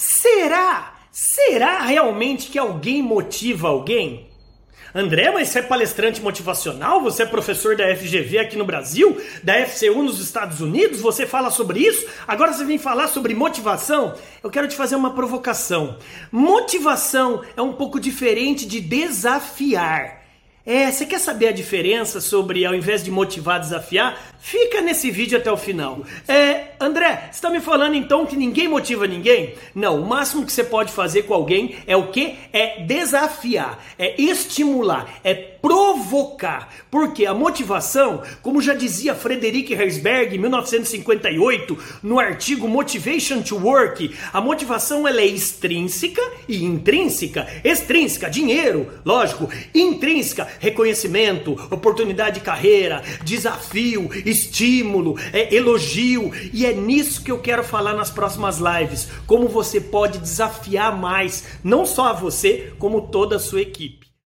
Será? Será realmente que alguém motiva alguém? André, mas você é palestrante motivacional? Você é professor da FGV aqui no Brasil? Da FCU nos Estados Unidos? Você fala sobre isso? Agora você vem falar sobre motivação? Eu quero te fazer uma provocação. Motivação é um pouco diferente de desafiar. É, você quer saber a diferença sobre ao invés de motivar, desafiar? Fica nesse vídeo até o final. É, André, está me falando então que ninguém motiva ninguém? Não, o máximo que você pode fazer com alguém é o que? É desafiar, é estimular, é provocar. Porque a motivação, como já dizia Frederic Herzberg em 1958, no artigo Motivation to Work, a motivação ela é extrínseca e intrínseca. Extrínseca, dinheiro, lógico. Intrínseca, reconhecimento, oportunidade de carreira, desafio, estímulo, é, elogio. E é nisso que eu quero falar nas próximas lives. Como você pode desafiar mais, não só a você, como toda a sua equipe.